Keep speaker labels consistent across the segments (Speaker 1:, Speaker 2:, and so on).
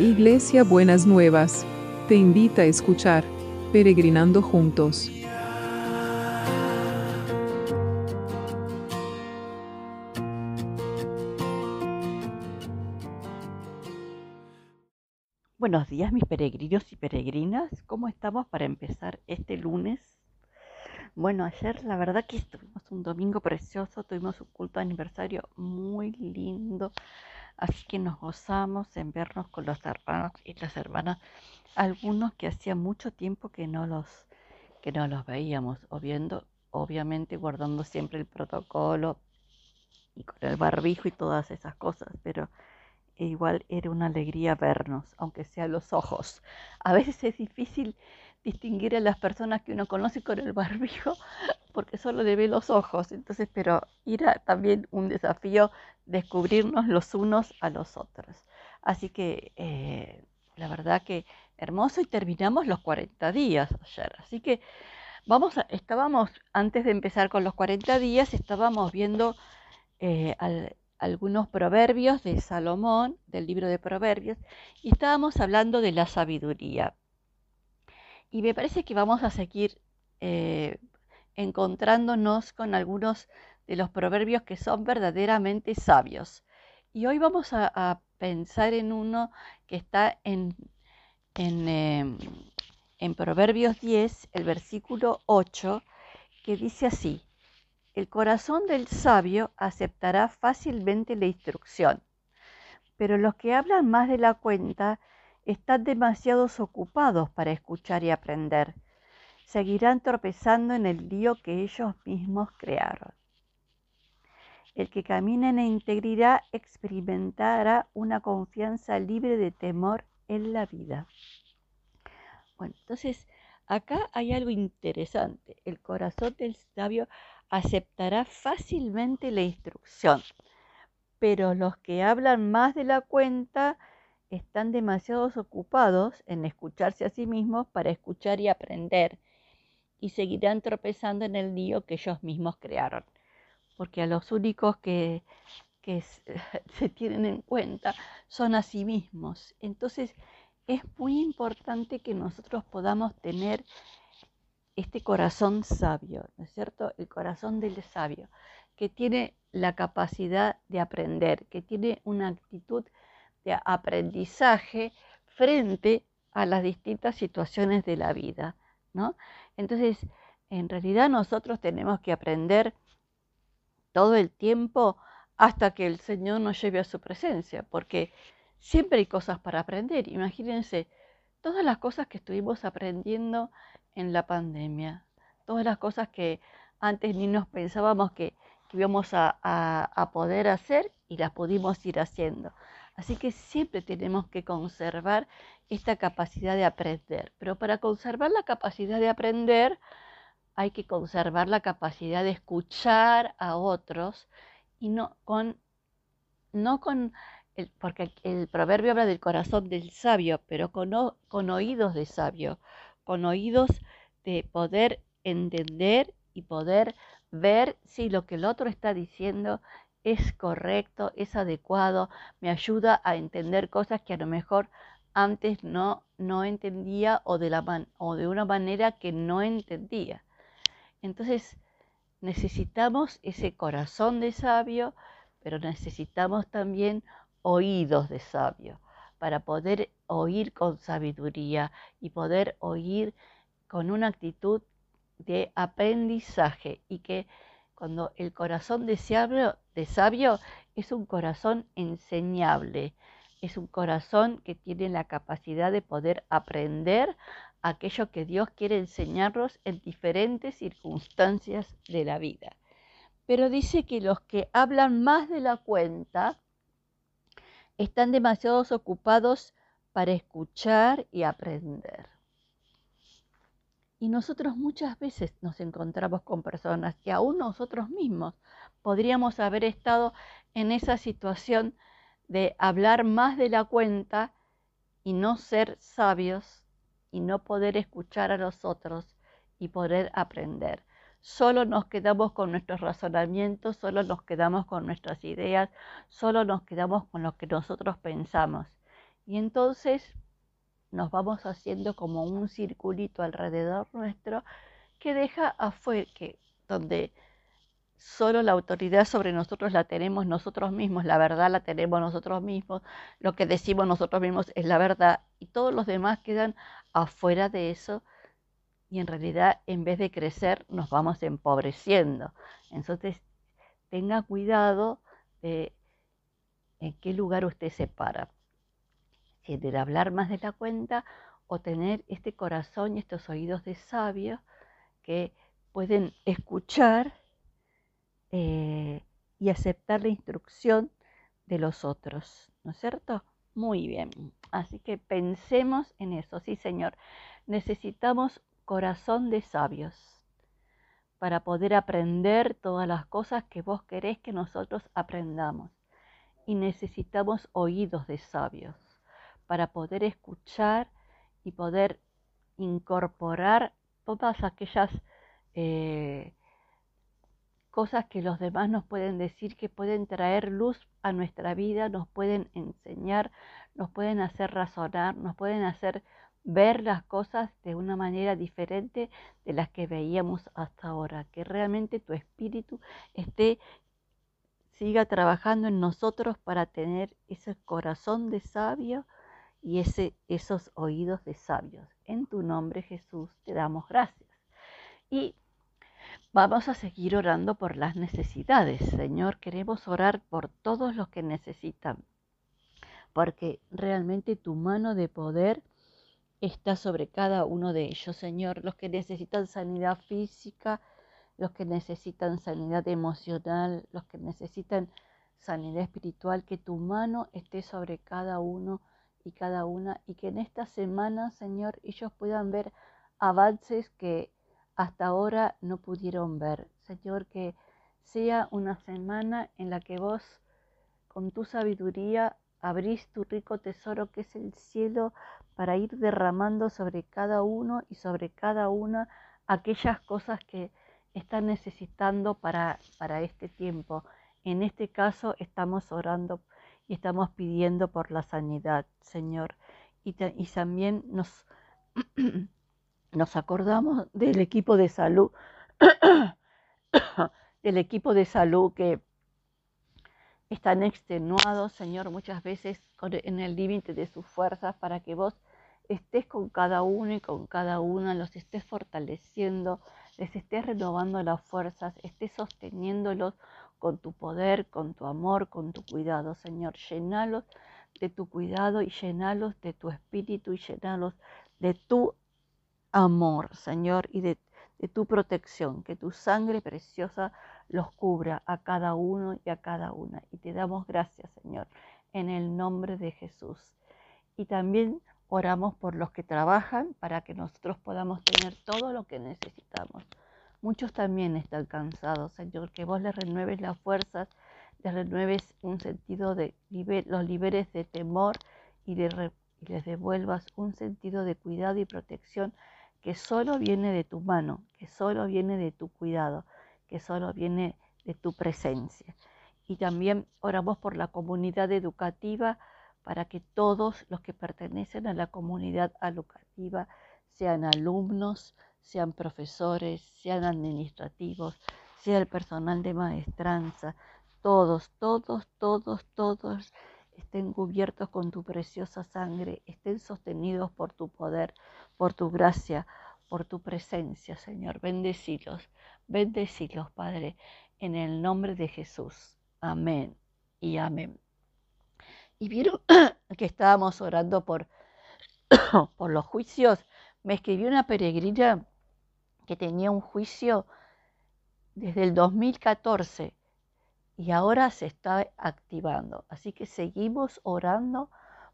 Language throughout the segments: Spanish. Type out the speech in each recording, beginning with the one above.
Speaker 1: Iglesia Buenas Nuevas, te invita a escuchar Peregrinando Juntos.
Speaker 2: Buenos días mis peregrinos y peregrinas, ¿cómo estamos para empezar este lunes? Bueno, ayer la verdad que tuvimos un domingo precioso, tuvimos un culto de aniversario muy lindo, así que nos gozamos en vernos con los hermanos y las hermanas, algunos que hacía mucho tiempo que no los, que no los veíamos, obviamente guardando siempre el protocolo y con el barbijo y todas esas cosas, pero igual era una alegría vernos, aunque sea los ojos. A veces es difícil distinguir a las personas que uno conoce con el barbijo porque solo le ve los ojos. Entonces, pero era también un desafío descubrirnos los unos a los otros. Así que eh, la verdad que hermoso y terminamos los 40 días ayer. Así que vamos a, estábamos, antes de empezar con los 40 días, estábamos viendo eh, algunos proverbios de Salomón, del libro de proverbios, y estábamos hablando de la sabiduría. Y me parece que vamos a seguir eh, encontrándonos con algunos de los proverbios que son verdaderamente sabios. Y hoy vamos a, pensar en uno que está en, en, em, en Proverbios 10, el versículo 8, que dice así, el corazón del sabio aceptará fácilmente la instrucción, pero los que hablan más de la cuenta están demasiado ocupados para escuchar y aprender. Seguirán tropezando en el lío que ellos mismos crearon. El que camina en integridad experimentará una confianza libre de temor en la vida. Bueno, entonces acá hay algo interesante. El corazón del sabio aceptará fácilmente la instrucción, pero los que hablan más de la cuenta están demasiado ocupados en escucharse a sí mismos para escuchar y aprender y seguirán tropezando en el lío que ellos mismos crearon. Porque a los únicos que, que se tienen en cuenta son a sí mismos. Entonces es muy importante que nosotros podamos tener este corazón sabio, ¿no es cierto? El corazón del sabio, que tiene la capacidad de aprender, que tiene una actitud de aprendizaje frente a las distintas situaciones de la vida, ¿no? Entonces, en realidad nosotros tenemos que aprender todo el tiempo hasta que el Señor nos lleve a su presencia, porque siempre hay cosas para aprender. Imagínense todas las cosas que estuvimos aprendiendo en la pandemia, todas las cosas que antes ni nos pensábamos que, íbamos a poder hacer y las pudimos ir haciendo. Así que siempre tenemos que conservar esta capacidad de aprender. Pero para conservar la capacidad de aprender, hay que conservar la capacidad de escuchar a otros y no con, no con el, porque el proverbio habla del corazón del sabio, pero con, con oídos de sabio, con oídos de poder entender y poder ver si lo que el otro está diciendo es correcto, es adecuado, me ayuda a entender cosas que a lo mejor antes no, no entendía o de, la o de una manera que no entendía. Entonces necesitamos ese corazón de sabio, pero necesitamos también oídos de sabio para poder oír con sabiduría y poder oír con una actitud de aprendizaje y que cuando el corazón de sabio, de sabio es un corazón enseñable, es un corazón que tiene la capacidad de poder aprender aquello que Dios quiere enseñarnos en diferentes circunstancias de la vida. Pero dice que los que hablan más de la cuenta están demasiado ocupados para escuchar y aprender. Y nosotros muchas veces nos encontramos con personas que aún nosotros mismos podríamos haber estado en esa situación de hablar más de la cuenta y no ser sabios y no poder escuchar a los otros y poder aprender. Solo nos quedamos con nuestros razonamientos, solo nos quedamos con nuestras ideas, solo nos quedamos con lo que nosotros pensamos. Y entonces nos vamos haciendo como un circulito alrededor nuestro que deja afuera, que donde solo la autoridad sobre nosotros la tenemos nosotros mismos, la verdad la tenemos nosotros mismos, lo que decimos nosotros mismos es la verdad y todos los demás quedan afuera de eso y en realidad en vez de crecer nos vamos empobreciendo. Entonces tenga cuidado de en qué lugar usted se para. Si de hablar más de la cuenta o tener este corazón y estos oídos de sabio que pueden escuchar eh, y aceptar la instrucción de los otros, ¿no es cierto? Muy bien, así que pensemos en eso, sí Señor, necesitamos corazón de sabios para poder aprender todas las cosas que vos querés que nosotros aprendamos. Y necesitamos oídos de sabios para poder escuchar y poder incorporar todas aquellas eh, cosas que los demás nos pueden decir, que pueden traer luz a nuestra vida, nos pueden enseñar, nos pueden hacer razonar, nos pueden hacer ver las cosas de una manera diferente de las que veíamos hasta ahora, que realmente tu espíritu esté siga trabajando en nosotros para tener ese corazón de sabio y ese, esos oídos de sabios. En tu nombre Jesús te damos gracias. Y vamos a seguir orando por las necesidades. Señor, queremos orar por todos los que necesitan, porque realmente tu mano de poder está sobre cada uno de ellos, Señor. Los que necesitan sanidad física, los que necesitan sanidad emocional, los que necesitan sanidad espiritual, que tu mano esté sobre cada uno y cada una y que en esta semana, Señor, ellos puedan ver avances que hasta ahora no pudieron ver. Señor, que sea una semana en la que vos, con tu sabiduría, abrís tu rico tesoro que es el cielo para ir derramando sobre cada uno y sobre cada una aquellas cosas que están necesitando para, para este tiempo. En este caso estamos orando y estamos pidiendo por la sanidad, Señor. Y, también nos, nos acordamos del equipo de salud, del equipo de salud que están extenuados, Señor, muchas veces en el límite de sus fuerzas para que vos estés con cada uno y con cada una, los estés fortaleciendo, les estés renovando las fuerzas, estés sosteniéndolos con tu poder, con tu amor, con tu cuidado, Señor. Llenalos de tu cuidado y llenalos de tu espíritu y llenalos de tu amor, Señor, y de, de tu protección, que tu sangre preciosa los cubra a cada uno y a cada una. Y te damos gracias, Señor, en el nombre de Jesús. Y también Oramos por los que trabajan para que nosotros podamos tener todo lo que necesitamos. Muchos también están cansados, Señor, que vos les renueves las fuerzas, les renueves un sentido de, los liberes de temor y, y les devuelvas un sentido de cuidado y protección que solo viene de tu mano, que solo viene de tu cuidado, que solo viene de tu presencia. Y también oramos por la comunidad educativa, para que todos los que pertenecen a la comunidad educativa, sean alumnos, sean profesores, sean administrativos, sea el personal de maestranza, todos, todos, todos, todos estén cubiertos con tu preciosa sangre, estén sostenidos por tu poder, por tu gracia, por tu presencia, Señor. Bendecilos, bendecilos, Padre, en el nombre de Jesús. Amén y amén. Y vieron que estábamos orando por, por los juicios. Me escribió una peregrina que tenía un juicio desde el 2014 y ahora se está activando. Así que seguimos orando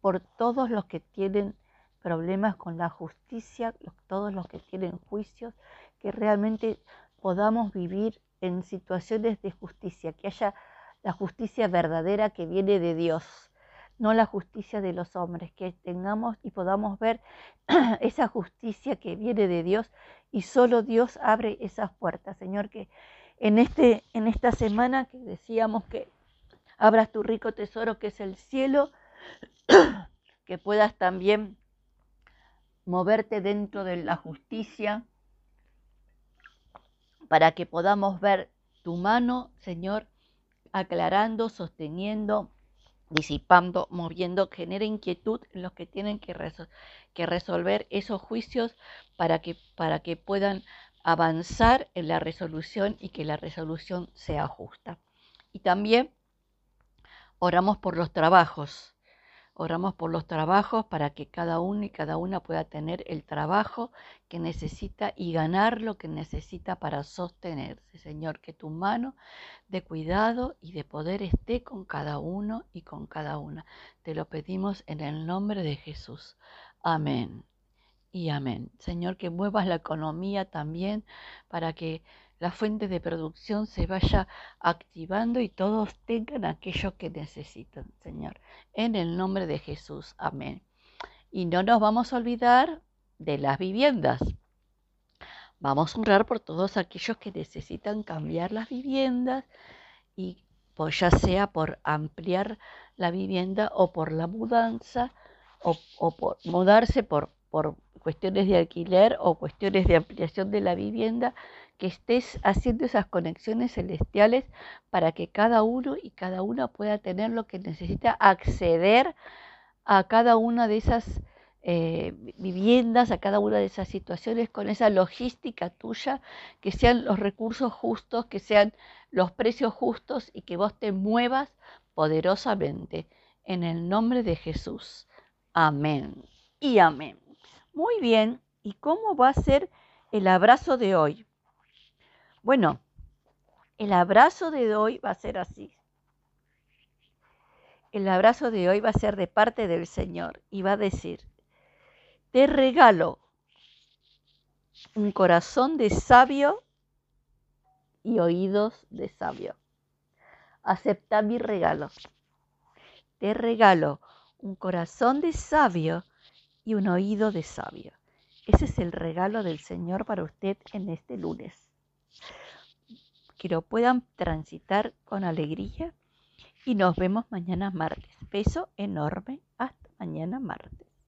Speaker 2: por todos los que tienen problemas con la justicia, todos los que tienen juicios, que realmente podamos vivir en situaciones de justicia, que haya la justicia verdadera que viene de Dios no la justicia de los hombres, que tengamos y podamos ver esa justicia que viene de Dios y solo Dios abre esas puertas. Señor, que en, este, en esta semana que decíamos que abras tu rico tesoro que es el cielo, que puedas también moverte dentro de la justicia, para que podamos ver tu mano, Señor, aclarando, sosteniendo, disipando, moviendo, genera inquietud en los que tienen que, que resolver esos juicios para que, para que puedan avanzar en la resolución y que la resolución sea justa. Y también oramos por los trabajos. Oramos por los trabajos para que cada uno y cada una pueda tener el trabajo que necesita y ganar lo que necesita para sostenerse. Señor, que tu mano de cuidado y de poder esté con cada uno y con cada una. Te lo pedimos en el nombre de Jesús. Amén y amén. Señor, que muevas la economía también para que la fuente de producción se vaya activando y todos tengan aquello que necesitan, Señor. En el nombre de Jesús. Amén. Y no nos vamos a olvidar de las viviendas. Vamos a orar por todos aquellos que necesitan cambiar las viviendas y pues ya sea por ampliar la vivienda o por la mudanza o, o por mudarse por, por cuestiones de alquiler o cuestiones de ampliación de la vivienda, que estés haciendo esas conexiones celestiales para que cada uno y cada una pueda tener lo que necesita, acceder a cada una de esas eh, viviendas, a cada una de esas situaciones con esa logística tuya, que sean los recursos justos, que sean los precios justos y que vos te muevas poderosamente. En el nombre de Jesús. Amén y amén. Muy bien, ¿y cómo va a ser el abrazo de hoy? Bueno, el abrazo de hoy va a ser así. El abrazo de hoy va a ser de parte del Señor y va a decir, te regalo un corazón de sabio y oídos de sabio. Acepta mi regalo. Te regalo un corazón de sabio y un oído de sabio. Ese es el regalo del Señor para usted en este lunes. Que lo puedan transitar con alegría y nos vemos mañana martes. Beso enorme. Hasta mañana martes.